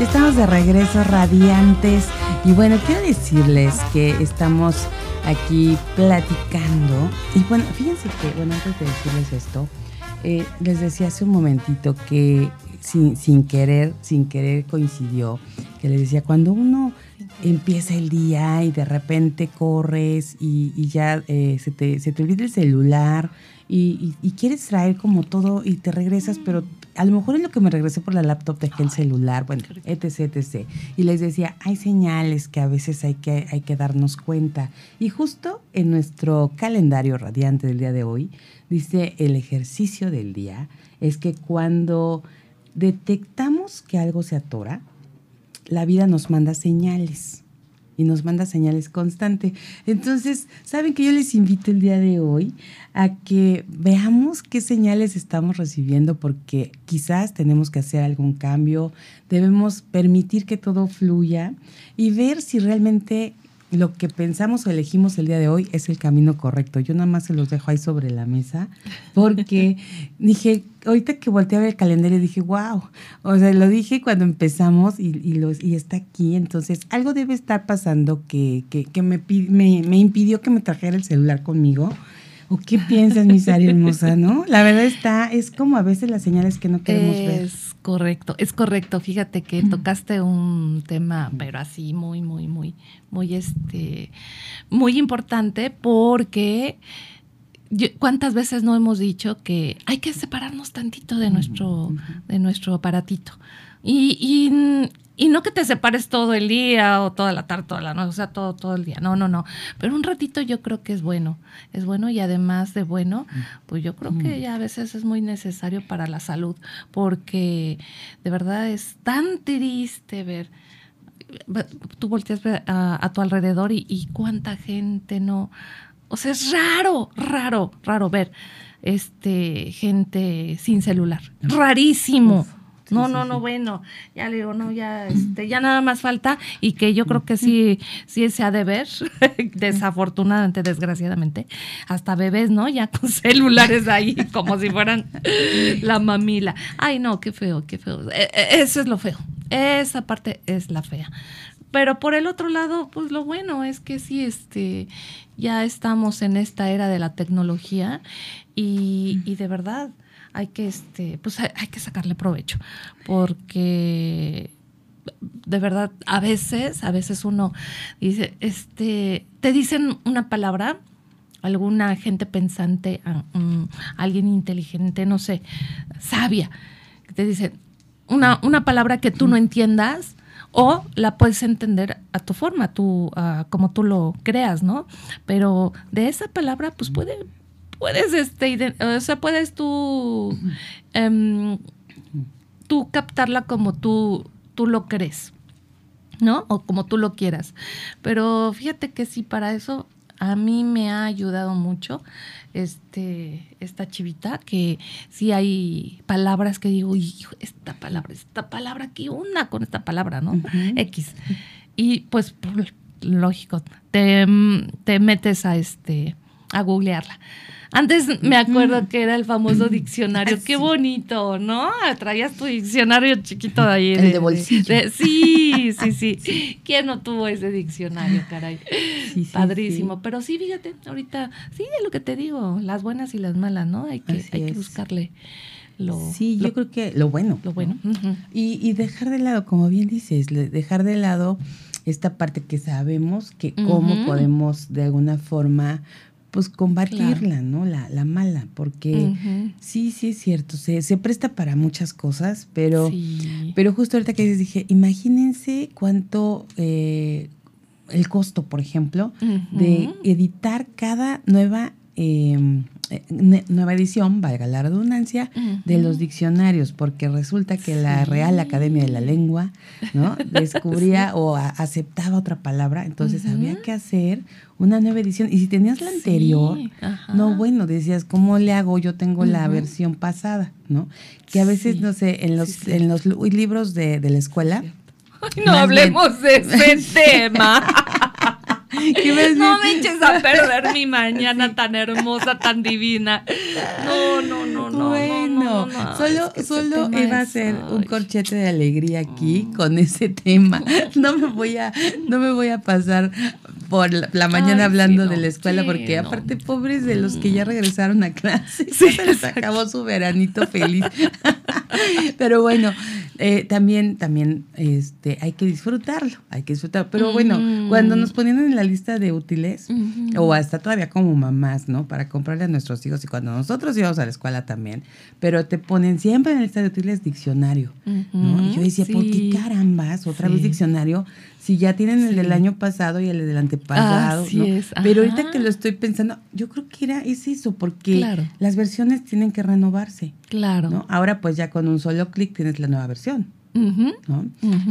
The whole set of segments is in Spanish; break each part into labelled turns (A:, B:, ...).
A: Estamos de regreso radiantes. Y bueno, quiero decirles que estamos aquí platicando. Y bueno, fíjense que, bueno, antes de decirles esto, eh, les decía hace un momentito que sin, sin, querer, sin querer coincidió, que les decía, cuando uno empieza el día y de repente corres y, ya eh, se, te, se, te, olvida el celular y, y, quieres traer como todo y te regresas, pero a lo mejor es lo que me regresé por la laptop, dejé el celular, bueno, etc, etc. Y les decía, hay señales que a veces hay que, hay que darnos cuenta. Y justo en nuestro calendario radiante del día de hoy, dice el ejercicio del día, es que cuando detectamos que algo se atora, la vida nos manda señales y nos manda señales constante. Entonces, saben que yo les invito el día de hoy a que veamos qué señales estamos recibiendo porque quizás tenemos que hacer algún cambio, debemos permitir que todo fluya y ver si realmente lo que pensamos o elegimos el día de hoy es el camino correcto. Yo nada más se los dejo ahí sobre la mesa porque dije, ahorita que volteé a ver el calendario dije, wow, o sea, lo dije cuando empezamos y, y, los, y está aquí, entonces algo debe estar pasando que, que, que me, me, me, impidió que me trajera el celular conmigo. ¿O qué piensas, mi Sari hermosa, no? La verdad está, es como a veces las señales que no queremos
B: es
A: ver.
B: Correcto, es correcto. Fíjate que tocaste un tema, pero así muy, muy, muy, muy, este, muy importante porque ¿Cuántas veces no hemos dicho que hay que separarnos tantito de nuestro, de nuestro aparatito? Y, y, y, no que te separes todo el día o toda la tarde, toda la noche, o sea, todo, todo el día. No, no, no. Pero un ratito yo creo que es bueno. Es bueno y además de bueno, pues yo creo que ya a veces es muy necesario para la salud, porque de verdad es tan triste ver tú volteas a, a tu alrededor y, y, cuánta gente no, o sea, es raro, raro, raro ver este gente sin celular. Rarísimo. No, no, no, bueno, ya le digo, no, ya, este, ya nada más falta y que yo creo que sí, sí se ha de ver, desafortunadamente, desgraciadamente, hasta bebés, ¿no? Ya con celulares ahí, como si fueran la mamila. Ay, no, qué feo, qué feo. Eso es lo feo. Esa parte es la fea. Pero por el otro lado, pues lo bueno es que sí, este, ya estamos en esta era de la tecnología y, y de verdad hay que, este, pues hay, que sacarle provecho, porque de verdad a veces, a veces uno dice, este, te dicen una palabra, alguna gente pensante, um, alguien inteligente, no sé, sabia, te dice una, una palabra que tú no entiendas o la puedes entender a tu forma, tú, uh, como tú lo creas, ¿no? Pero de esa palabra, pues puede, puedes, este, o sea, puedes tú, um, tú captarla como tú, tú lo crees, ¿no? O como tú lo quieras. Pero fíjate que sí, para eso a mí me ha ayudado mucho este, esta chivita, que sí hay palabras que digo, hijo, esta palabra, esta palabra, ¿qué onda con esta palabra, no? Uh -huh. X. Y pues, lógico, te, te metes a este, a googlearla. Antes me acuerdo que era el famoso diccionario. Qué bonito, ¿no? Traías tu diccionario chiquito de ahí.
A: El de, de bolsillo.
B: De, sí, sí, sí. ¿Quién no tuvo ese diccionario, caray? Sí, sí, Padrísimo. Pero sí, fíjate, ahorita, sí, de lo que te digo, las buenas y las malas, ¿no? Hay que, hay que buscarle. Lo,
A: sí,
B: lo,
A: yo creo que lo bueno.
B: Lo bueno.
A: ¿no? Uh -huh. y, y, dejar de lado, como bien dices, dejar de lado esta parte que sabemos que cómo uh -huh. podemos de alguna forma pues combatirla, claro. ¿no? La, la, mala, porque uh -huh. sí, sí es cierto, se, se, presta para muchas cosas, pero, sí. pero justo ahorita que dije, imagínense cuánto, eh, el costo, por ejemplo, uh -huh. de editar cada nueva eh, nueva edición, valga la redundancia, de los diccionarios, porque resulta que la. Real Academia de la Lengua, ¿no? Descubría o aceptaba otra palabra, entonces había que hacer una nueva edición. Y si tenías la anterior,
B: Sí,
A: no, bueno, decías, ¿cómo le hago? Yo tengo la versión pasada, ¿no? Que a veces, no sé, en los, en los libros de, de la escuela,
B: Ay, no hablemos de ese tema.
A: ¿Qué más
B: No me eches a perder mi mañana tan hermosa, tan divina. No, no, no, no.
A: bueno,
B: no, no, no.
A: solo,
B: Es que
A: solo iba a ser un corchete de alegría aquí con ese tema. No me voy a, no me voy a pasar por la, la mañana
B: Ay,
A: hablando de la escuela,
B: Sí,
A: porque aparte, pobres de los que ya regresaron a clase,
B: Sí,
A: se les acabó su veranito feliz. Pero bueno, eh, también, también este, hay que disfrutarlo, hay que disfrutarlo. Pero bueno,
B: Mm.
A: cuando nos ponían en la lista de útiles, o hasta todavía como mamás, ¿no? Para comprarle a nuestros hijos y cuando nosotros íbamos a la escuela también, pero te ponen siempre en la lista de útiles diccionario, ¿no? Y yo decía, ¿por qué
B: Sí.
A: carambas? Otra
B: Sí.
A: vez diccionario, si ya tienen el
B: Sí.
A: del año pasado y el del antepasado,
B: Así
A: ¿no?
B: es,
A: Pero ahorita que lo estoy pensando, yo creo que era es eso, porque
B: Claro.
A: las versiones tienen que renovarse,
B: Claro.
A: ¿no? Ahora pues ya con un solo clic tienes la nueva versión. ¿no?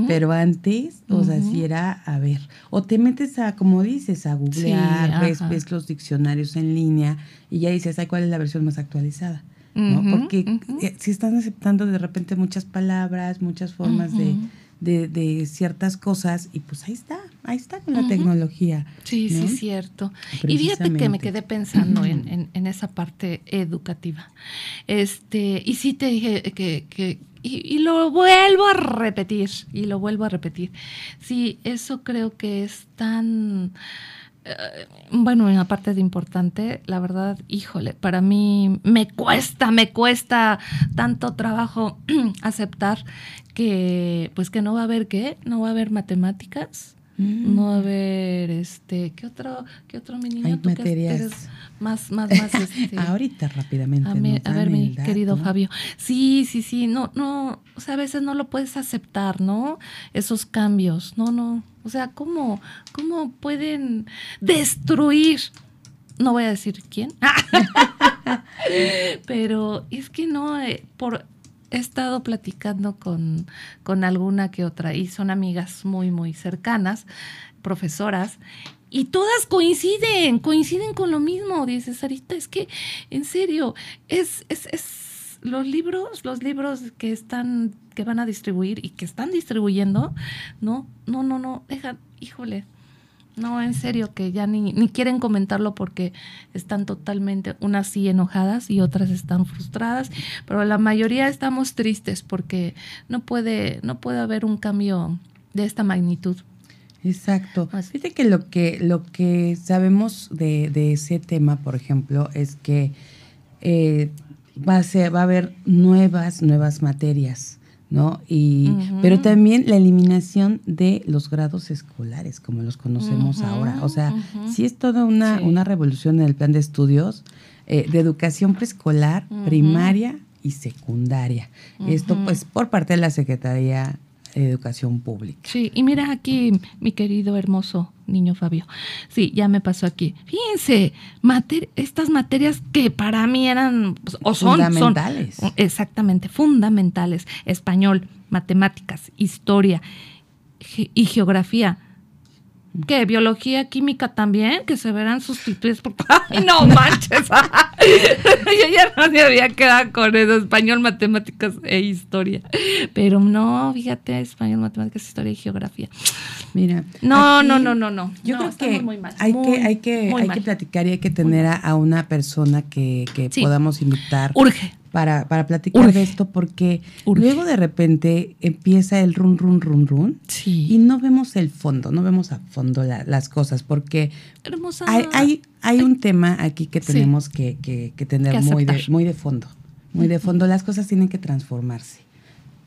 A: Pero antes, o sea, si era, a ver, o te metes a, como dices, a googlear,
B: Sí,
A: ves, ves los diccionarios en línea y ya dices, ay, ¿cuál es la versión más actualizada? ¿No? Porque eh, si están aceptando de repente muchas palabras, muchas formas de, de, de ciertas cosas y pues ahí está, ahí está con la tecnología.
B: Sí,
A: ¿no?
B: sí, cierto. Y fíjate que me quedé pensando en, en- en esa parte educativa. Este, y sí te dije que, que y, y lo vuelvo a repetir, y lo vuelvo a repetir. Sí, eso creo que es tan bueno, en la parte de importante, la verdad, híjole, para mí me cuesta, me cuesta tanto trabajo aceptar que, pues que no va a haber qué, no va a haber matemáticas,
A: Mm.
B: no haber, este, ¿qué otro, qué otro mi niño?
A: Hay
B: Tú que
A: materias.
B: eres más, más, más, este,
A: Ahorita rápidamente.
B: a, ver, mi
A: dato.
B: querido Fabio. Sí, sí, sí, no, no, o sea, a veces no lo puedes aceptar, ¿no? Esos cambios, no, no. O sea, ¿cómo, cómo pueden destruir? No voy a decir quién, pero es que no, eh, por he estado platicando con, con alguna que otra y son amigas muy, muy cercanas, profesoras, y todas coinciden, coinciden con lo mismo. Dices, Sarita, es que, en serio, es, es, es los libros, los libros que están, que van a distribuir y que están distribuyendo, no, no, no, no, deja, híjole. No, en serio, que ya ni, ni quieren comentarlo porque están totalmente, unas sí enojadas y otras están frustradas, pero la mayoría estamos tristes porque no puede, no puede haber un cambio de esta magnitud.
A: Exacto. Fíjate que lo que, lo que sabemos de, de ese tema, por ejemplo, es que eh, va, a ser, va a haber nuevas, nuevas materias, ¿no? Y. Pero también la eliminación de los grados escolares, como los conocemos ahora. O sea, sí es toda una,
B: Sí.
A: una revolución en el plan de estudios eh, de educación preescolar, primaria y secundaria. Esto, pues, por parte de la Secretaría de Educación Pública.
B: Sí, y mira aquí, mi querido hermoso niño Fabio. Sí, ya me pasó aquí. Fíjense, mater- estas materias que para mí eran pues, o son son-
A: Fundamentales.
B: exactamente fundamentales. Español, matemáticas, historia ge- y geografía. ¿Qué? ¿Biología, química también? Que se verán sustituidas por... ¡Ay, no manches! Yo ya no me había quedado con eso, español, matemáticas e historia. Pero no, fíjate, español, matemáticas, historia y geografía.
A: Mira.
B: No,
A: aquí
B: no, no, no, no.
A: Yo
B: No,
A: creo que
B: muy mal,
A: hay
B: muy,
A: que hay que hay
B: mal.
A: que platicar y hay que tener a, a una persona que, que
B: Sí.
A: podamos invitar
B: Urge.
A: Para, para platicar
B: Urge.
A: de esto porque
B: Urge.
A: luego de repente empieza el run run run run
B: Sí.
A: y no vemos el fondo, no vemos a fondo la- las cosas porque
B: Hermosa.
A: hay, hay, hay un tema aquí que
B: Sí.
A: tenemos que, que- que tener
B: Que
A: muy, de, muy de fondo. Muy de fondo. Las cosas tienen que transformarse.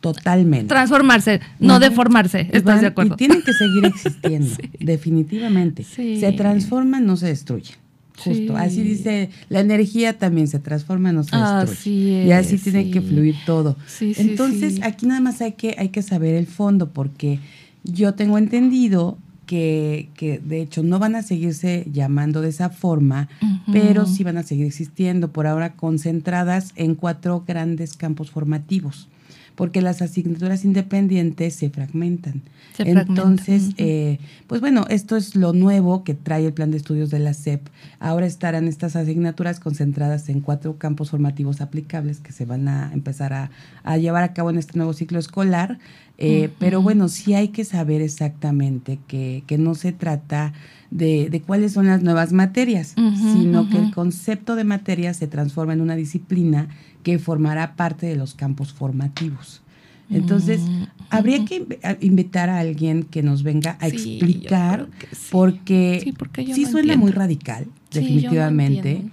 A: Totalmente.
B: Transformarse, no deformarse. ¿Estás
A: van-
B: de acuerdo?
A: Y tienen que seguir existiendo,
B: Sí.
A: definitivamente. Se transforman, no se destruyen. Justo.
B: Sí.
A: Así dice, la energía también se transforma, no se destruye.
B: Así
A: y así
B: es,
A: tiene que fluir todo.
B: Sí,
A: Entonces, aquí nada más hay que, hay que saber el fondo, porque yo tengo entendido que, que, de hecho no van a seguirse llamando de esa forma, pero sí van a seguir existiendo, por ahora concentradas en cuatro grandes campos formativos porque las asignaturas independientes se fragmentan. Entonces, eh, pues bueno, esto es lo nuevo que trae el plan de estudios de la SEP. Ahora estarán estas asignaturas concentradas en cuatro campos formativos aplicables que se van a empezar a, llevar a cabo en este nuevo ciclo escolar. Eh, pero bueno, sí hay que saber exactamente que, que no se trata de, de, cuáles son las nuevas materias, sino que el concepto de materia se transforma en una disciplina que formará parte de los campos formativos. Entonces, mm, habría que invitar a alguien que nos venga a explicar, porque sí, suena muy radical, definitivamente.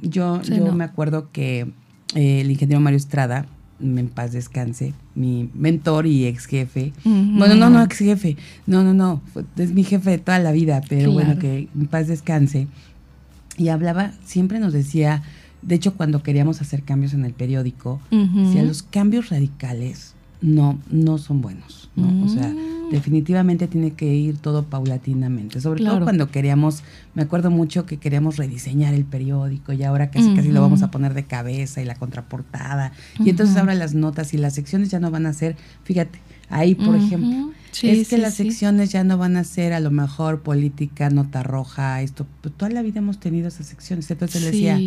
A: Yo, yo, me acuerdo que eh, el ingeniero Mario Estrada, en paz descanse, mi mentor y ex jefe. Bueno, no, no, ex jefe. No, no, no. Es mi jefe de toda la vida, pero bueno, que en paz descanse. Y hablaba, siempre nos decía, de hecho, cuando queríamos hacer cambios en el periódico, decía, los cambios radicales no, no son buenos, ¿no? O sea, mm. definitivamente tiene que ir todo paulatinamente. Sobre todo cuando queríamos, me acuerdo mucho que queríamos rediseñar el periódico y ahora casi casi lo vamos a poner de cabeza y la contraportada. Y entonces ahora las notas y las secciones ya no van a ser, fíjate, ahí por ejemplo, es que las secciones ya no van a ser a lo mejor política, nota roja, esto, pues, toda la vida hemos tenido esas secciones. Entonces le decía,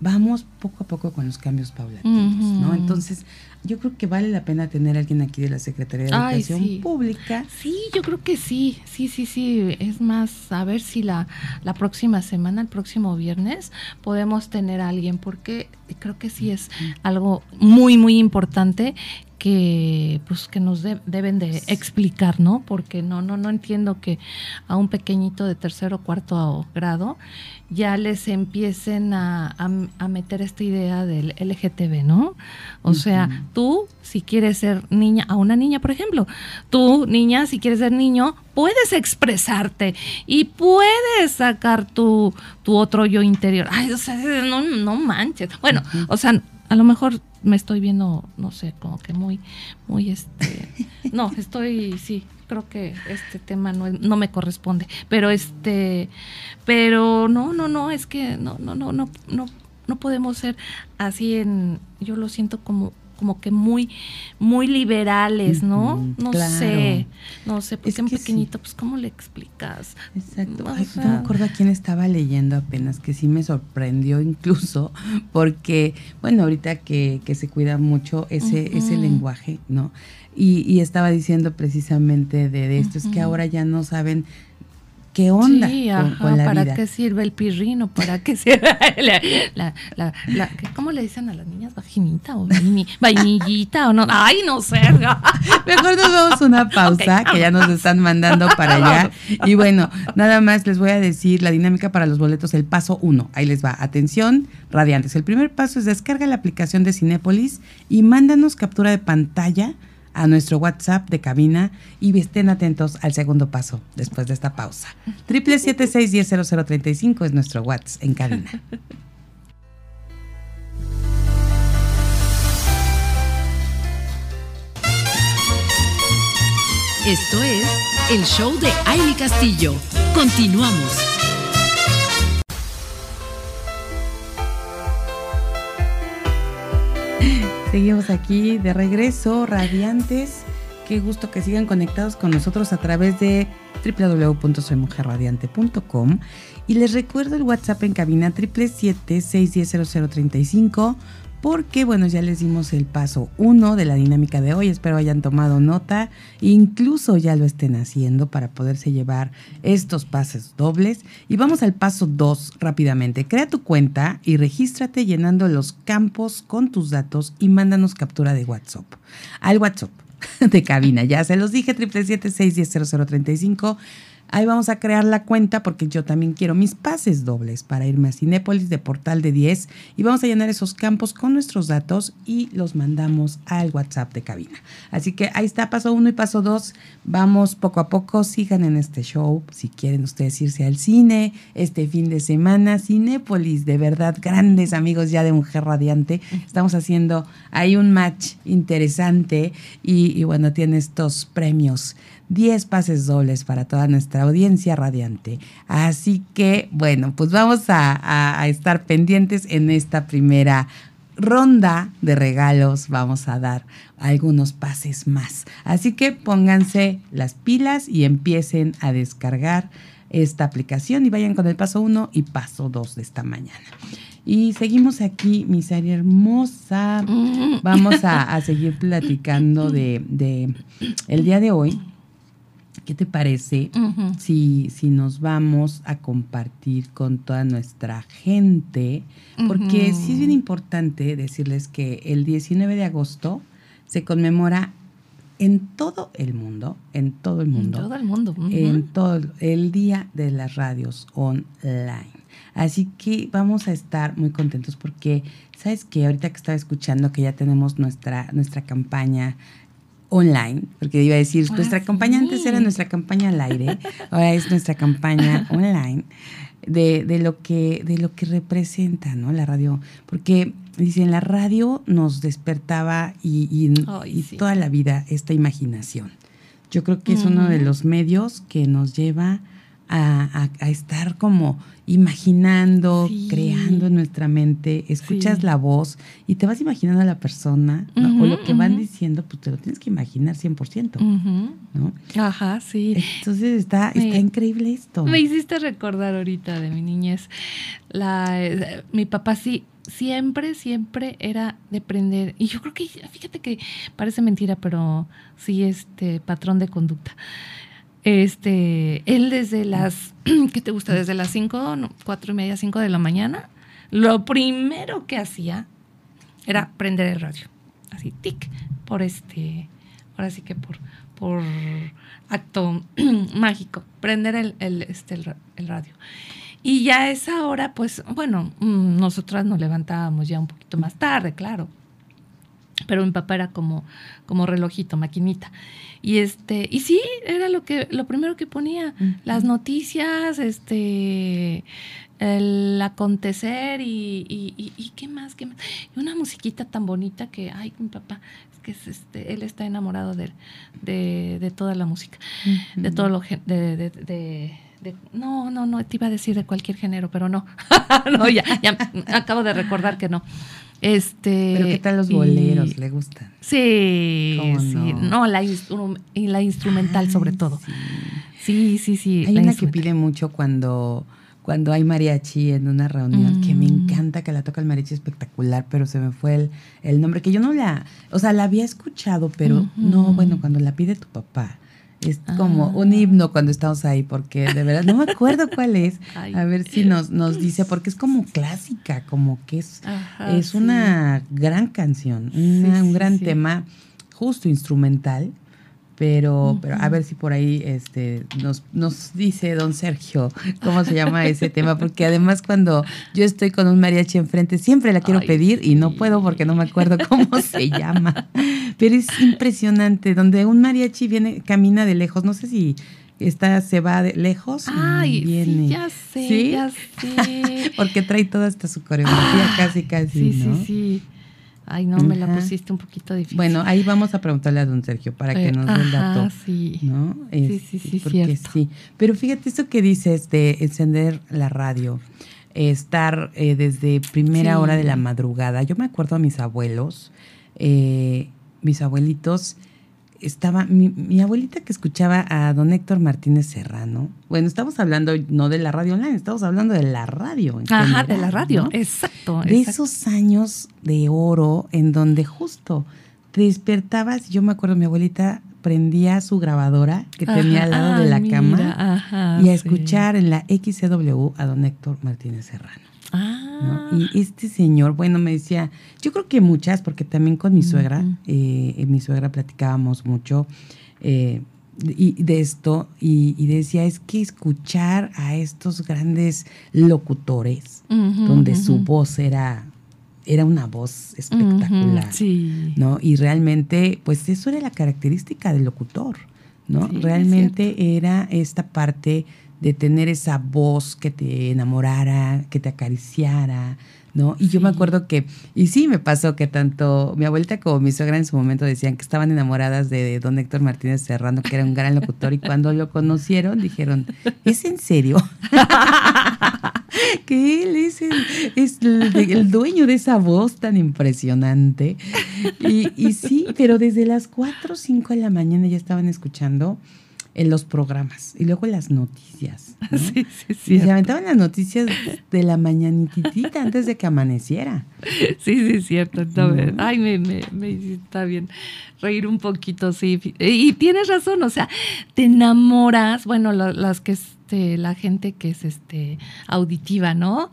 A: vamos poco a poco con los cambios paulatinos, ¿no? Entonces, yo creo que vale la pena tener a alguien aquí de la Secretaría de Educación Pública.
B: Sí, yo creo que sí, sí, sí, sí. Es más, a ver si la, la próxima semana, el próximo viernes, podemos tener a alguien, porque creo que sí es algo muy, muy importante que pues que nos deben de explicar, ¿no? Porque no no no entiendo que a un pequeñito de tercero o cuarto grado ya les empiecen a, a, meter esta idea del LGTB, ¿no? O sea, tú si quieres ser niña, a una niña, por ejemplo, tú niña si quieres ser niño, puedes expresarte y puedes sacar tu, tu otro yo interior. Ay, o sea, no, no manches. Bueno, o sea, a lo mejor me estoy viendo, no sé, como que muy, muy este, no, estoy, sí, creo que este tema no, no me corresponde, pero este, pero no, no, no, es que no, no, no, no, no, no podemos ser así en, yo lo siento como como que muy, muy liberales, ¿no? no sé, no sé, porque un pequeñito, pues, ¿cómo le explicas?
A: Exacto. no me acuerdo a quién estaba leyendo apenas, que sí me sorprendió incluso, porque, bueno, ahorita que, que se cuida mucho ese, ese lenguaje, ¿no? Y, y, estaba diciendo precisamente de, de esto, es que ahora ya no saben qué onda sí, con,
B: ¿Para qué sirve el pirrino? ¿Para qué sirve la, la, la, ¿Cómo le dicen a las niñas? ¿Vaginita o vainillita o no? Ay, no sé.
A: Mejor nos damos una pausa, que ya nos están mandando para allá. Y bueno, nada más les voy a decir la dinámica para los boletos, el paso uno. Ahí les va. Atención, radiantes. El primer paso es descarga la aplicación de Cinépolis y mándanos captura de pantalla a nuestro WhatsApp de cabina y estén atentos al segundo paso después de esta pausa. Triple siete seis diez es nuestro WhatsApp en cabina.
C: Esto es el show de Aile Castillo. Continuamos.
A: Seguimos aquí de regreso, radiantes. Qué gusto que sigan conectados con nosotros a través de www.soymujerradiante.com y les recuerdo el WhatsApp en cabina 777-610-0035 porque bueno, ya les dimos el paso uno de la dinámica de hoy, espero hayan tomado nota, incluso ya lo estén haciendo para poderse llevar estos pases dobles. Y vamos al paso dos rápidamente, crea tu cuenta y regístrate llenando los campos con tus datos y mándanos captura de WhatsApp. Al WhatsApp de cabina, ya se los dije, 777 610 Ahí vamos a crear la cuenta porque yo también quiero mis pases dobles para irme a Cinépolis de Portal de 10 y vamos a llenar esos campos con nuestros datos y los mandamos al WhatsApp de cabina. Así que ahí está paso uno y paso dos. Vamos poco a poco, sigan en este show. Si quieren ustedes irse al cine este fin de semana, Cinépolis, de verdad, grandes amigos ya de Mujer Radiante. Estamos haciendo ahí un match interesante y, y bueno, tiene estos premios 10 pases dobles para toda nuestra audiencia radiante. Así que, bueno, pues vamos a, estar pendientes en esta primera ronda de regalos. Vamos a dar algunos pases más. Así que pónganse las pilas y empiecen a descargar esta aplicación y vayan con el paso 1 y paso 2 de esta mañana. Y seguimos aquí, mi hermosa. Mm. Vamos a, seguir platicando de, de el día de hoy ¿Qué te parece si, si nos vamos a compartir con toda nuestra gente? Porque sí es bien importante decirles que el 19 de agosto se conmemora en todo el mundo, en todo el mundo.
B: En todo el mundo.
A: En todo el Día de las Radios Online. Así que vamos a estar muy contentos porque, ¿sabes qué? Ahorita que estaba escuchando que ya tenemos nuestra, nuestra campaña online, porque iba a decir, ah, nuestra campaña antes era nuestra campaña al aire, ahora es nuestra campaña online de, de, lo que, de lo que representa ¿no? la radio. Porque dicen, la radio nos despertaba y, y, toda la vida esta imaginación. Yo creo que es uno de los medios que nos lleva a, estar como imaginando, creando en nuestra mente, escuchas la voz y te vas imaginando a la persona o lo que van diciendo, pues te lo tienes que imaginar 100%. ¿no?
B: Ajá, sí.
A: Entonces está, está increíble esto.
B: Me hiciste recordar ahorita de mi niñez. La, eh, mi papá sí siempre, siempre era de prender. Y yo creo que, fíjate que parece mentira, pero sí, este patrón de conducta. Este, él desde las, ¿qué te gusta? Desde las 5, cuatro y media, 5 de la mañana, lo primero que hacía era prender el radio. Así, tic, por este, ahora sí que por, por acto mágico, prender el, el, este, el, radio. Y ya a esa hora, pues, bueno, mm, nosotras nos levantábamos ya un poquito más tarde, claro. Pero mi papá era como, como relojito, maquinita. Y este, y sí, era lo que, lo primero que ponía, las noticias, este, el acontecer y, y, y, qué más, qué más. Y una musiquita tan bonita que, ay, mi papá, es que es este, él está enamorado de, de, de toda la música, de todo lo de, de, de no, no, no, te iba a decir de cualquier género, pero no. no, ya, ya acabo de recordar que no. Este,
A: Pero ¿qué tal los boleros? ¿Le gustan?
B: Sí, sí. No, la, la instrumental sobre todo. Sí, sí, sí.
A: Hay una que pide mucho cuando, cuando hay mariachi en una reunión, que me mm. encanta que la toca el mariachi espectacular, pero se me fue el, el nombre, que yo no la, o sea, la había escuchado, pero no, bueno, cuando la pide tu papá es como ah. un himno cuando estamos ahí, porque de verdad no me acuerdo cuál es. a ver si nos, nos dice, porque es como clásica, como que es, es una gran canción, un gran tema justo instrumental pero, pero a ver si por ahí este, nos, nos dice don Sergio cómo se llama ese tema, porque además cuando yo estoy con un mariachi enfrente siempre la quiero pedir y no puedo porque no me acuerdo cómo se llama. Pero es impresionante, donde un mariachi viene, camina de lejos, no sé si está, se va de lejos
B: Ay, viene. Sí, ya sé, ya sé.
A: porque trae toda esta su coreografía casi, casi,
B: sí, Sí, sí, Ay, no, me la pusiste un poquito difícil.
A: Bueno, ahí vamos a preguntarle a don Sergio para que nos dé el dato.
B: Sí.
A: ¿no?
B: sí, sí, sí,
A: porque sí. Pero fíjate eso que dices de encender la radio, estar eh, desde primera hora de la madrugada. Yo me acuerdo a mis abuelos, eh, mis abuelitos estaba mi, abuelita que escuchaba a don Héctor Martínez Serrano. Bueno, estamos hablando no de la radio online, estamos hablando de la radio.
B: Ajá, de la radio, exacto.
A: De esos años de oro en donde justo te despertabas, yo me acuerdo, mi abuelita prendía su grabadora que tenía al lado de la cama y a escuchar en la XCW a don Héctor Martínez Serrano.
B: Ah.
A: Y este señor, bueno, me decía, yo creo que muchas, porque también con mi suegra, eh, mi suegra platicábamos mucho, eh, y de esto y, decía es que escuchar a estos grandes locutores donde su voz era era una voz espectacular
B: sí.
A: no y realmente pues eso era la característica del locutor no realmente era esta parte de tener esa voz que te enamorara que te acariciara ¿no? Y yo me acuerdo que, y sí me pasó que tanto mi abuelita como mi suegra en su momento decían que estaban enamoradas de don Héctor Martínez Serrano, que era un gran locutor, y cuando lo conocieron dijeron, ¿es en serio? que él es, el, dueño de esa voz tan impresionante. Y, y sí, pero desde las 4 o 5 de la mañana ya estaban escuchando en los programas y luego las noticias.
B: Sí, sí, sí.
A: Y se aventaban las noticias de la mañanitita antes de que amaneciera.
B: Sí, sí, cierto. Ay, me, me, me está bien reír un poquito, sí. Y tienes razón, o sea, te enamoras, bueno, las que este, la gente que es este auditiva, ¿no?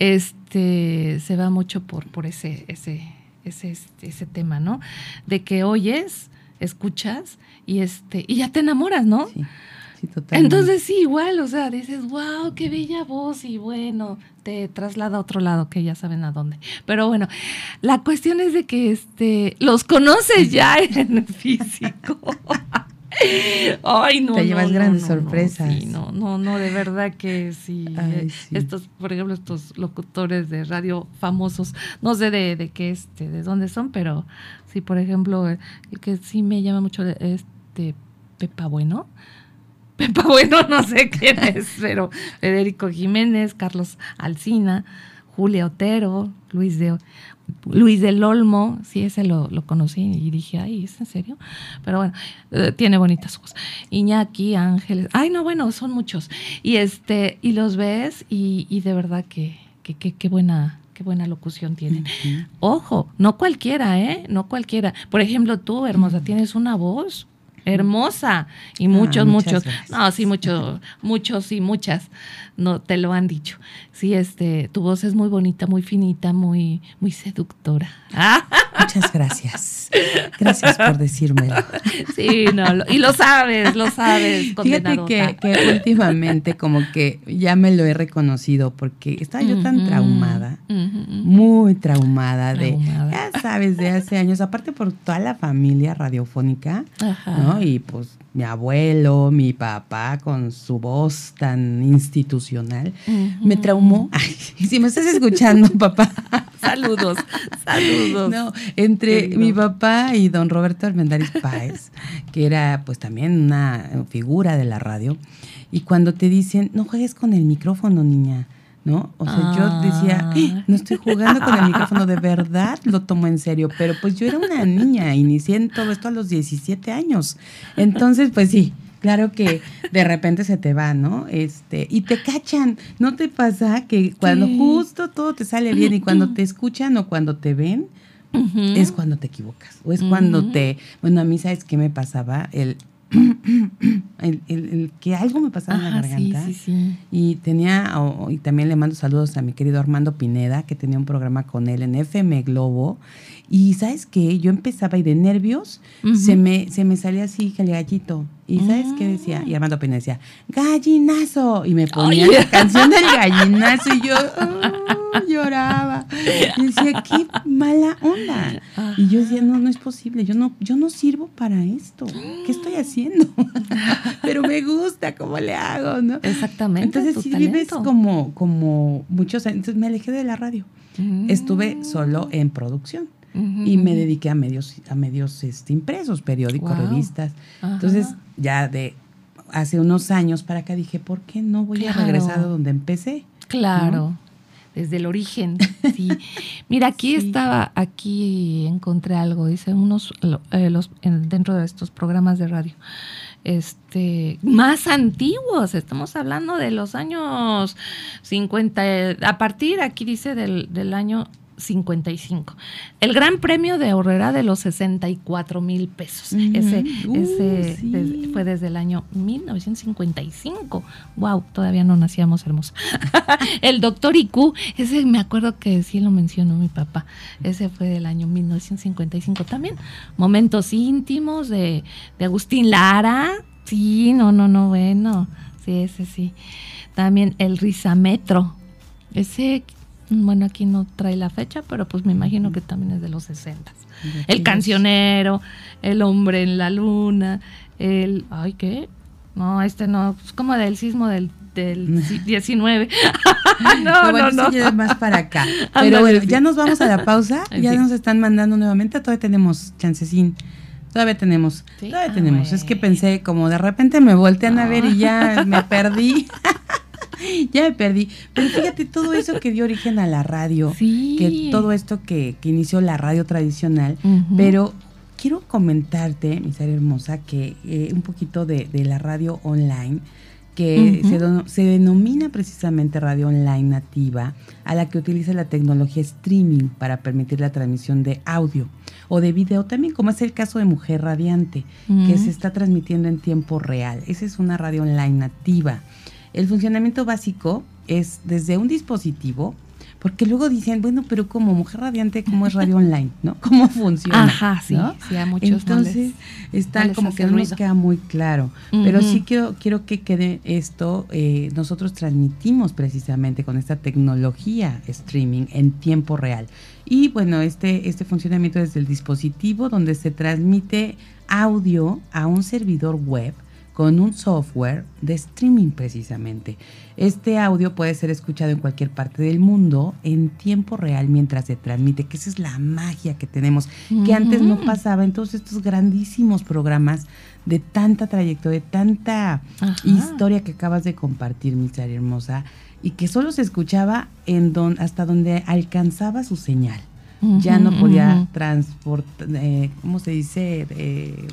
B: Este se va mucho por, por ese, ese, ese, este, ese tema, ¿no? De que oyes, escuchas y este y ya te enamoras, ¿no? Sí. Sí. Entonces sí, igual, o sea, dices, wow, qué bella voz y bueno, te traslada a otro lado, que ya saben a dónde. Pero bueno, la cuestión es de que este los conoces ya en el físico. Ay, no.
A: Te llevas grandes sorpresas.
B: sí, no, no, no, de verdad que sí. Eh, estos, por ejemplo, estos locutores de radio famosos, no sé de, de qué, este, de dónde son, pero sí, por ejemplo, el que sí me llama mucho este Pepa Bueno. Pepa Bueno, no sé quién es, pero Federico Jiménez, Carlos Alcina, Julia Otero, Luis de Luis del Olmo, sí, ese lo, conocí y dije, ay, ¿es en serio? Pero bueno, eh, tiene bonitas ojos. Iñaki, Ángeles, ay, no, bueno, son muchos. Y este, y los ves y, de verdad que, buena, qué buena locución tienen. Ojo, no cualquiera, ¿eh? No cualquiera. Por ejemplo, tú, hermosa, tienes una voz hermosa. Y muchos, muchos, no, sí, muchos, muchos y muchas, no te lo han dicho. Sí, este, tu voz es muy bonita, muy finita, muy, muy seductora.
A: Muchas gracias. Gracias por decírmelo.
B: Sí, no, y lo sabes, lo sabes.
A: Fíjate que, que, últimamente como que ya me lo he reconocido porque estaba yo tan traumada, muy traumada, de, ya sabes, de hace años, aparte por toda la familia radiofónica, ¿no? Y pues mi abuelo, mi papá con su voz tan institucional, me traumó. Ay, si me estás escuchando, papá.
B: saludos, saludos.
A: No, entre mi papá y don Roberto Armendáriz Páez, que era pues también una figura de la radio, y cuando te dicen, no juegues con el micrófono, niña, ¿no? O sea, yo decía, ah. no estoy jugando con el micrófono, de verdad lo tomo en serio, pero pues yo era una niña, inicié en todo esto a los 17 años. Entonces, pues sí, claro que de repente se te va, ¿no? Este, y te cachan, ¿no te pasa que cuando justo todo te sale bien y cuando te escuchan o cuando te ven, es cuando te equivocas o es cuando te, bueno, a mí sabes qué me pasaba, el el, que algo me pasaba en la garganta. Y tenía, y también le mando saludos a mi querido Armando Pineda, que tenía un programa con él en FM Globo. Y sabes que yo empezaba y de nervios se, me, se me salía así el gallito. Y sabes qué decía, y Armando Pineda decía, gallinazo. Y me ponía la canción del gallinazo y yo lloraba. Y decía, qué mala onda. Y yo decía, no, no es posible, yo no, yo no sirvo para esto. ¿Qué estoy haciendo? Pero me gusta, ¿cómo le hago? ¿no?
B: Exactamente.
A: Entonces sí vives como, como muchos. Entonces me alejé de la radio. Mm. Estuve solo en producción. y me dediqué a medios, a medios este, impresos, periódicos, revistas. Entonces, ya de hace unos años para acá dije, ¿por qué no voy a regresar a donde empecé?
B: Claro desde el origen. Sí. Mira, aquí estaba, aquí encontré algo, dice unos, eh, los, dentro de estos programas de radio, este, más antiguos, estamos hablando de los años 50, a partir, aquí dice del, del año 55. El gran premio de Horrera de los 64 mil pesos. Ese, ese fue desde el año 1955. Wow, todavía no nacíamos hermosa. el doctor IQ, ese me acuerdo que sí lo mencionó mi papá. Ese fue del año 1955 también. Momentos íntimos de, de Agustín Lara, Sí, no, no, no, bueno. Sí, ese sí. También el risametro. Ese, bueno, aquí no trae la fecha, pero pues me imagino que también es de los 60. El cancionero, el hombre en la luna, el... Ay, ¿qué? No, este no, es como del sismo del, del 19.
A: no, no, no. no. más para acá. Pero bueno, ya nos vamos a la pausa. ya nos están mandando nuevamente. Todavía tenemos chancecín. Todavía tenemos. Todavía ah, tenemos. Es que pensé, como de repente me voltean a ver y ya me perdí. ya me perdí. Pero fíjate todo eso que dio origen a la radio. Que todo esto que, que inició la radio tradicional. Pero quiero comentarte, mi ser hermosa, que eh, un poquito de, la radio online, que se, denomina precisamente radio online nativa, a la que utiliza la tecnología streaming para permitir la transmisión de audio o de video también, como es el caso de Mujer Radiante, que se está transmitiendo en tiempo real. Esa es una radio online nativa. El funcionamiento básico es desde un dispositivo porque luego dicen, bueno, pero como mujer radiante, ¿cómo es radio online? ¿No? ¿Cómo funciona?
B: Ajá, sí, sí, a muchos
A: Entonces, está como que no nos queda muy claro. Pero sí quiero, quiero que quede esto, eh, nosotros transmitimos precisamente con esta tecnología streaming en tiempo real. Y bueno, este, este funcionamiento es el dispositivo donde se transmite audio a un servidor web con un software de streaming precisamente. Este audio puede ser escuchado en cualquier parte del mundo en tiempo real mientras se transmite, que esa es la magia que tenemos, que antes no pasaba en todos estos grandísimos programas de tanta trayectoria, de tanta historia que acabas de compartir, mi hermosa, y que solo se escuchaba en don, hasta donde alcanzaba su señal. ya no podía transportar, eh, ¿cómo se dice? Eh,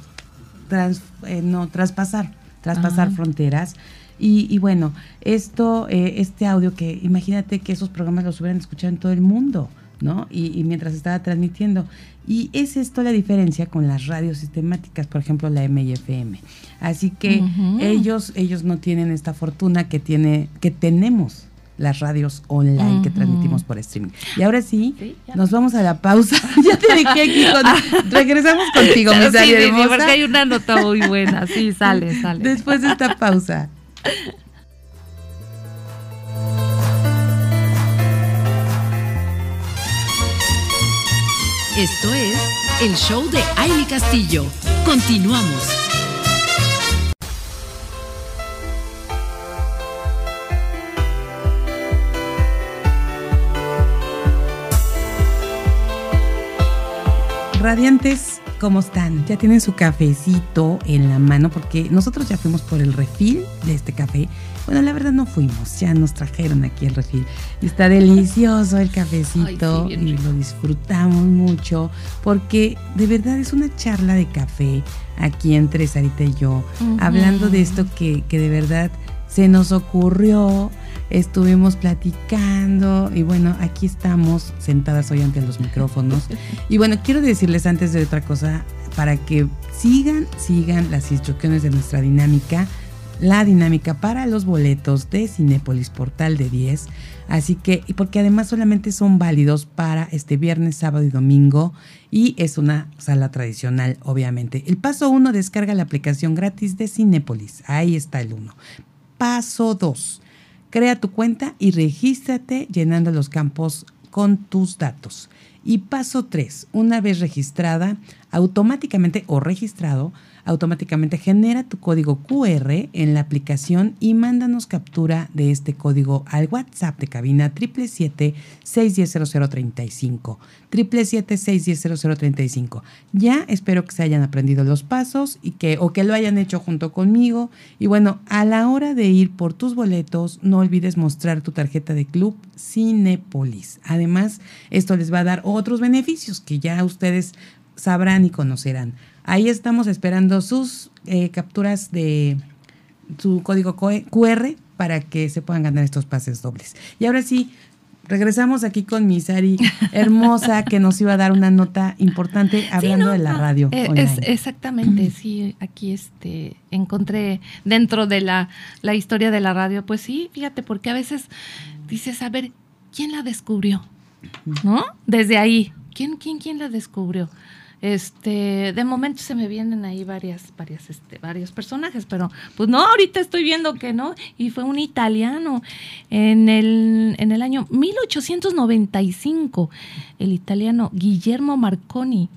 A: eh, no, traspasar, traspasar fronteras. Y, bueno, esto, eh, este audio que imagínate que esos programas los hubieran escuchado en todo el mundo, ¿no? Y, mientras estaba transmitiendo. Y es esto la diferencia con las radios sistemáticas, por ejemplo, la MIFM. Así que ellos, ellos no tienen esta fortuna que tiene, que tenemos las radios online que transmitimos por streaming. Y ahora sí, nos vamos a la pausa. ya te dejé aquí con, regresamos contigo, mi sí,
B: sí, porque hay una nota muy buena. Sí, sale, sale.
A: Después de esta pausa.
C: Esto es el show de Aile Castillo. Continuamos.
A: Radiantes, ¿cómo están? Ya tienen su cafecito en la mano porque nosotros ya fuimos por el refil de este café. Bueno, la verdad no fuimos, ya nos trajeron aquí el refil. Está delicioso el cafecito y lo disfrutamos mucho porque de verdad es una charla de café aquí entre Sarita y yo, hablando de esto que, que de verdad se nos ocurrió estuvimos platicando y bueno, aquí estamos sentadas hoy ante los micrófonos. Y bueno, quiero decirles antes de otra cosa, para que sigan, sigan las instrucciones de nuestra dinámica, la dinámica para los boletos de Cinépolis Portal de 10. Así que, y porque además solamente son válidos para este viernes, sábado y domingo, y es una sala tradicional, obviamente. El paso 1, descarga la aplicación gratis de Cinépolis. Ahí está el 1. Paso 2 Crea tu cuenta y regístrate llenando los campos con tus datos. Y paso 3, una vez registrada, automáticamente o registrado, automáticamente genera tu código QR en la aplicación y mándanos captura de este código al WhatsApp de cabina 777-610-0035. 777-610-0035. Ya espero que se hayan aprendido los pasos y que, o que lo hayan hecho junto conmigo. Y bueno, a la hora de ir por tus boletos, no olvides mostrar tu tarjeta de club Cinepolis. Además, esto les va a dar otros beneficios que ya ustedes sabrán y conocerán. Ahí estamos esperando sus eh, capturas de su código QR para que se puedan ganar estos pases dobles. Y ahora sí, regresamos aquí con mi Sari hermosa que nos iba a dar una nota importante hablando de la radio.
B: Eh, es, exactamente, sí, aquí este encontré dentro de la, la historia de la radio, pues sí, fíjate, porque a veces dices, a ver, ¿quién la descubrió? ¿No? Desde ahí, ¿quién, quién, quién la descubrió? Este, de momento se me vienen ahí varias, varias, este, varios personajes, pero pues no, ahorita estoy viendo que no. Y fue un italiano en el, en el año 1895, el italiano Guillermo Marconi.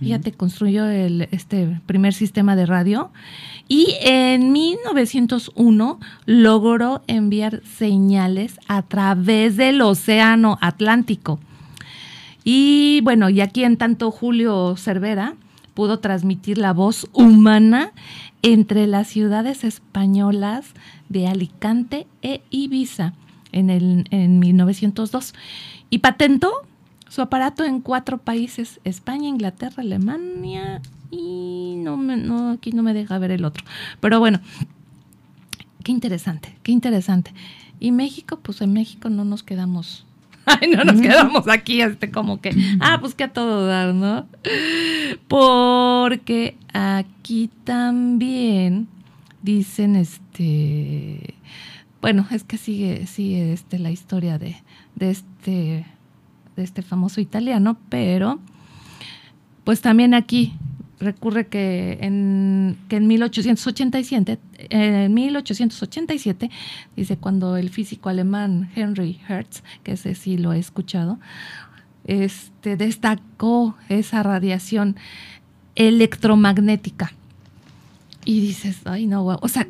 B: Fíjate, construyó el, este primer sistema de radio y en 1901 logró enviar señales a través del Océano Atlántico. Y bueno, y aquí en tanto Julio Cervera pudo transmitir la voz humana entre las ciudades españolas de Alicante e Ibiza en, el, en 1902 y patentó su aparato en cuatro países, España, Inglaterra, Alemania y no, me, no aquí no me deja ver el otro. Pero bueno, qué interesante, qué interesante. Y México, pues en México no nos quedamos Ay, no nos quedamos aquí, este, como que, ah, pues que a todo dar, ¿no? Porque aquí también dicen, este, bueno, es que sigue, sigue este, la historia de, de este de este famoso italiano, pero pues también aquí recurre que en, que en 1887, en 1887, dice cuando el físico alemán Henry Hertz, que ese sí lo he escuchado, este, destacó esa radiación electromagnética. Y dices, ay no, o sea,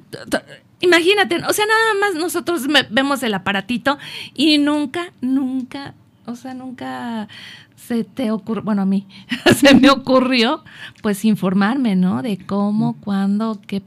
B: imagínate, o sea, nada más nosotros vemos el aparatito y nunca, nunca o sea, nunca se te ocurrió, bueno, a mí se me ocurrió, pues informarme, ¿no? De cómo, cuándo, qué,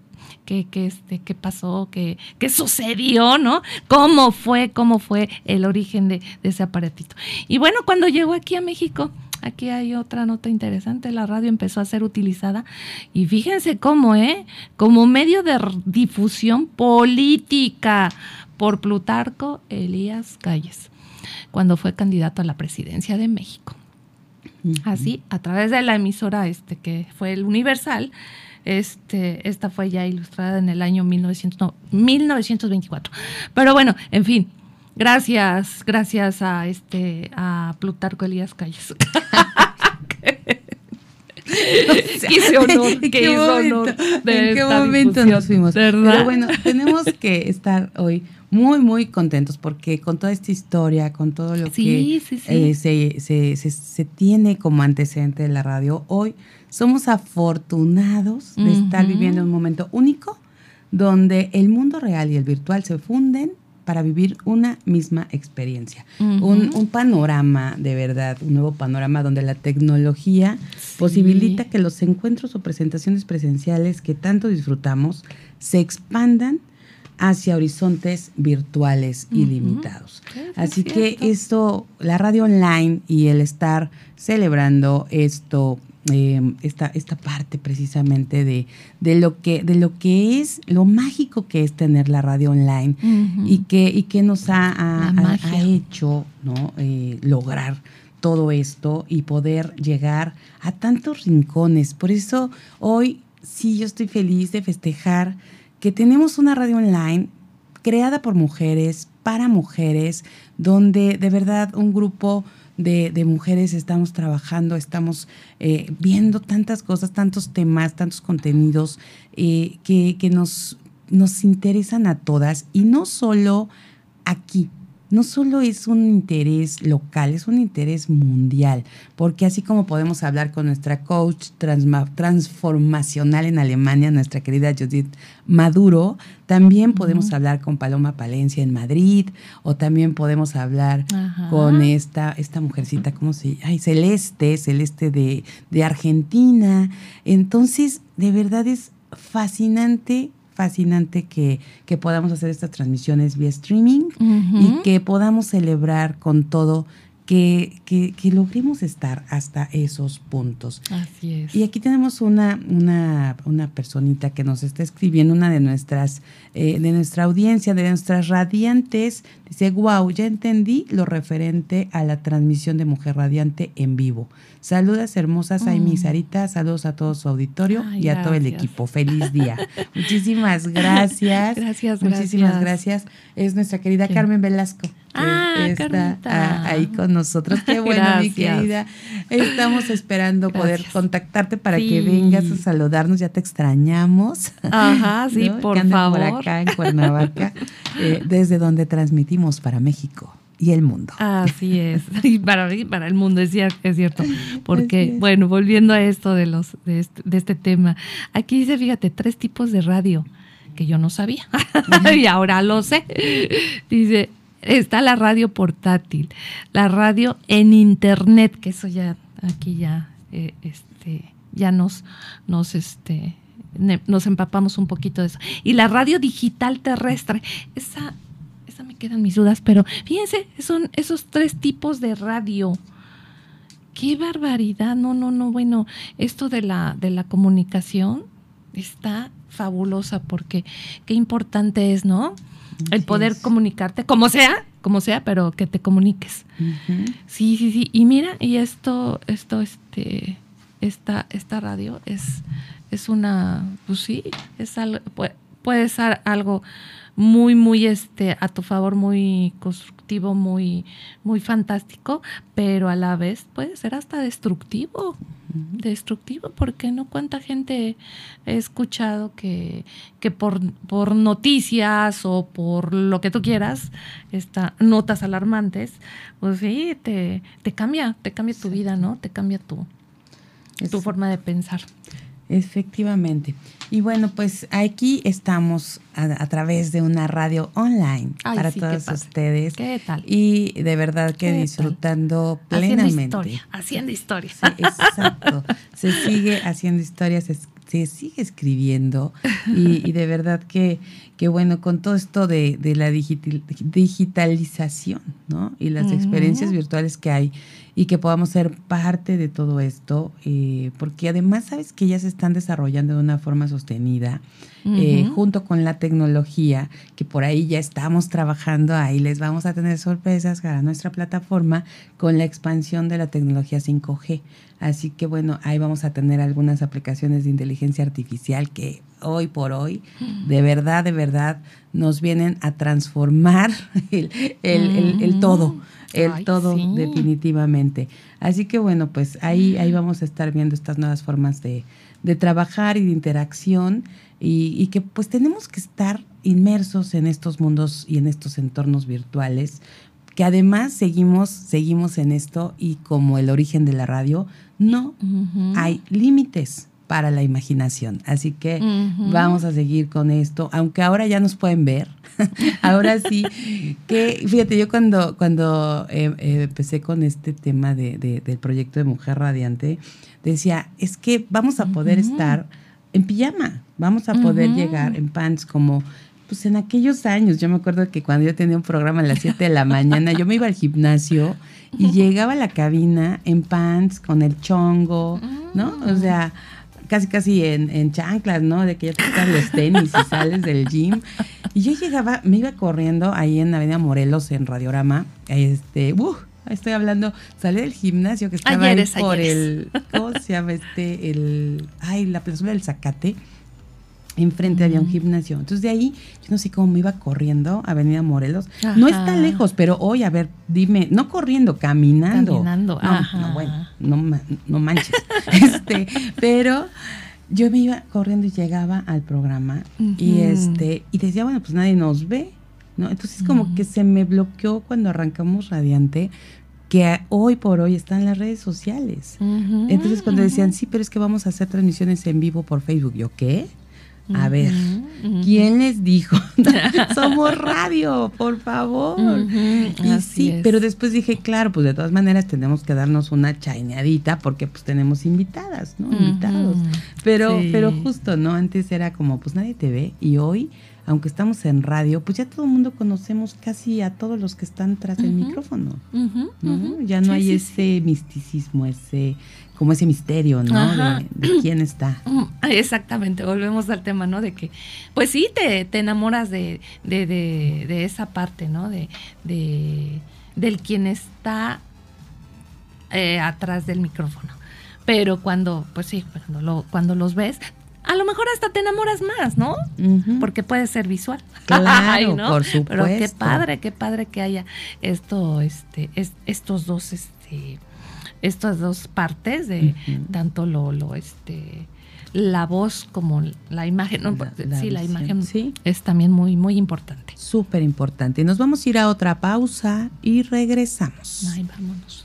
B: qué, qué, este, qué pasó, qué, qué sucedió, ¿no? Cómo fue, cómo fue el origen de, de ese aparatito. Y bueno, cuando llegó aquí a México, aquí hay otra nota interesante, la radio empezó a ser utilizada y fíjense cómo, ¿eh? Como medio de difusión política por Plutarco Elías Calles cuando fue candidato a la presidencia de México. Así, a través de la emisora este, que fue el Universal, este, esta fue ya ilustrada en el año 1924. Pero bueno, en fin, gracias, gracias a este a Plutarco Elías Calles.
A: qué honor, qué, honor ¿En qué momento nos fuimos? Pero bueno, tenemos que estar hoy muy, muy contentos porque con toda esta historia, con todo lo que eh, se, se, se, tiene como antecedente de la radio, hoy somos afortunados de estar viviendo un momento único donde el mundo real y el virtual se funden para vivir una misma experiencia. un, un, panorama de verdad, un nuevo panorama donde la tecnología posibilita que los encuentros o presentaciones presenciales que tanto disfrutamos se expandan hacia horizontes virtuales ilimitados. Así que esto, la radio online y el estar celebrando esto, em, esta, esta parte precisamente de, de, lo que, de lo que es, lo mágico que es tener la radio online y, que, y que nos ha, hecho ¿no? Eh, lograr todo esto y poder llegar a tantos rincones. Por eso hoy sí yo estoy feliz de festejar que tenemos una radio online creada por mujeres, para mujeres, donde de verdad un grupo de, mujeres estamos trabajando, estamos eh, viendo tantas cosas, tantos temas, tantos contenidos eh, que, que nos, nos interesan a todas y no solo aquí, no solo es un interés local, es un interés mundial, porque así como podemos hablar con nuestra coach transformacional en Alemania, nuestra querida Judith Maduro, también podemos hablar con Paloma Palencia en Madrid, o también podemos hablar con esta, esta mujercita, ¿cómo se llama? Celeste, Celeste de, de Argentina. Entonces, de verdad es fascinante fascinante que, que podamos hacer estas transmisiones vía streaming y que podamos celebrar con todo que, que, que, logremos estar hasta esos puntos.
B: Así es.
A: Y aquí tenemos una, una, una personita que nos está escribiendo, una de nuestras, eh, de nuestra audiencia, de nuestras radiantes. Dice, wow, ya entendí lo referente a la transmisión de Mujer Radiante en vivo. Saludas hermosas a mi mm. Sarita, saludos a todo su auditorio y a todo el equipo. Feliz día. Muchísimas gracias.
B: Gracias,
A: Muchísimas gracias. Es nuestra querida Carmen Velasco.
B: Ah,
A: está
B: Carlita.
A: ahí con nosotros. Qué bueno, mi querida. Estamos esperando poder contactarte para que vengas a saludarnos. Ya te extrañamos.
B: Ajá, sí,
A: ¿no?
B: por favor.
A: Por acá en Cuernavaca, eh, desde donde transmitimos para México y el mundo.
B: Así es. Y para para el mundo, es, cier- es cierto. Porque,
A: es.
B: bueno, volviendo a esto de, los, de, este, de este tema, aquí dice, fíjate, tres tipos de radio que yo no sabía. y ahora lo sé. Dice, está la radio portátil, la radio en internet, que eso ya, aquí ya, eh, este, ya nos, nos, este, nos empapamos un poquito de eso. Y la radio digital terrestre, esa, esa me quedan mis dudas, pero fíjense, son esos tres tipos de radio. Qué barbaridad, no, no, no, bueno, esto de la, de la comunicación está fabulosa porque qué importante es, ¿no? El poder
A: es.
B: comunicarte, como sea, como sea, pero que te comuniques. Sí, sí, sí. Y mira, y esto, esto, este, esta, esta radio es, es una, pues sí, es algo, puede, puede ser algo muy, muy, este, a tu favor, muy constructivo, muy, muy fantástico, pero a la vez puede ser hasta destructivo. Destructivo, porque no cuánta gente he escuchado que, que por, por noticias o por lo que tú quieras, esta, notas alarmantes, pues sí, te, te cambia, te cambia tu vida, ¿no? Te cambia tu, tu forma de pensar.
A: Efectivamente. Y bueno, pues aquí estamos a, a través de una radio online
B: Ay,
A: para
B: sí,
A: todos ustedes.
B: ¿Qué tal?
A: Y de verdad que disfrutando
B: Haciendo
A: plenamente.
B: historia, haciendo historia.
A: Sí, exacto. Se sigue haciendo historias, se, se sigue escribiendo y, y de verdad que, que bueno, con todo esto de, de la digital- digitalización, ¿no? Y las experiencias virtuales que hay y que podamos ser parte de todo esto, eh, porque además sabes que ya se están desarrollando de una forma sostenida. Eh, junto con la tecnología, que por ahí ya estamos trabajando, ahí les vamos a tener sorpresas para nuestra plataforma con la expansión de la tecnología 5G. Así que bueno, ahí vamos a tener algunas aplicaciones de inteligencia artificial que hoy por hoy, de verdad, de verdad, nos vienen a transformar el, el- el- el todo, el
B: Ay,
A: todo
B: sí.
A: definitivamente. Así que bueno, pues ahí, ahí vamos a estar viendo estas nuevas formas de, de trabajar y de interacción y, y que pues tenemos que estar inmersos en estos mundos y en estos entornos virtuales que además seguimos seguimos en esto y como el origen de la radio no hay límites para la imaginación. Así que vamos a seguir con esto aunque ahora ya nos pueden ver. Ahora sí que fíjate yo cuando cuando eh, eh, empecé con este tema de, de- del proyecto de mujer radiante decía es que vamos a poder estar en pijama vamos a poder llegar en pants como pues en aquellos años, yo me acuerdo que cuando yo tenía un programa a las 7 de la mañana, yo me iba al gimnasio y llegaba a la cabina en pants, con el chongo, ¿no? O sea, casi casi en, en chanclas, ¿no? De que ya te quitas los tenis y sales del gym. Y yo llegaba, me iba corriendo ahí en Avenida Morelos, en Radiorama, este, ¡uh! Estoy hablando, salí del gimnasio que estaba
B: Ayeres,
A: ahí por
B: ayeres.
A: el, ¿cómo se llama este? El, ay, la plazuela del Zacate. Enfrente había un gimnasio. Entonces de ahí, yo no sé cómo me iba corriendo, Avenida Morelos. No está lejos, pero hoy, a ver, dime, no corriendo, caminando.
B: Caminando,
A: no,
B: ajá.
A: no, bueno, no, no manches. este, pero yo me iba corriendo y llegaba al programa y este, y decía, bueno, pues nadie nos ve, ¿no? Entonces como que se me bloqueó cuando arrancamos Radiante, que hoy por hoy están las redes sociales. Entonces cuando decían, sí, pero es que vamos a hacer transmisiones en vivo por Facebook, ¿yo qué? A ver. ¿quién les dijo? Somos radio, por favor.
B: Ujú,
A: Y sí,
B: es.
A: pero después dije, claro, pues de todas maneras tenemos que darnos una chaineadita porque pues tenemos invitadas, ¿no? Invitados. Pero,
B: sí.
A: pero justo, ¿no? Antes era como, pues nadie te ve y hoy, aunque estamos en radio, pues ya todo el mundo conocemos casi a todos los que están tras el
B: Ujú.
A: micrófono,
B: Ujú,
A: ¿no?
B: ujú.
A: Ya no
B: Sí,
A: hay
B: sí,
A: ese misticismo, ese, como ese misterio, ¿no? De, de quién está.
B: Mm, Exactamente, volvemos al tema, ¿no? De que, pues sí, te, te enamoras de, de, de, de esa parte, ¿no? De, de, del quien está eh, atrás del micrófono. Pero cuando, pues sí, cuando, lo, cuando los ves, a lo mejor hasta te enamoras más, ¿no? Porque puede ser visual.
A: Claro,
B: Ay, ¿no?
A: por
B: Pero qué
A: supuesto.
B: padre, qué padre que haya esto, este, es- estos dos, este, estas dos partes de tanto lo, lo, este, la voz como la imagen. No,
A: La- la
B: sí, la
A: visión,
B: imagen
A: sí.
B: es también muy, muy importante.
A: Súper importante. Nos vamos a ir a otra pausa y regresamos.
B: Ay, vámonos.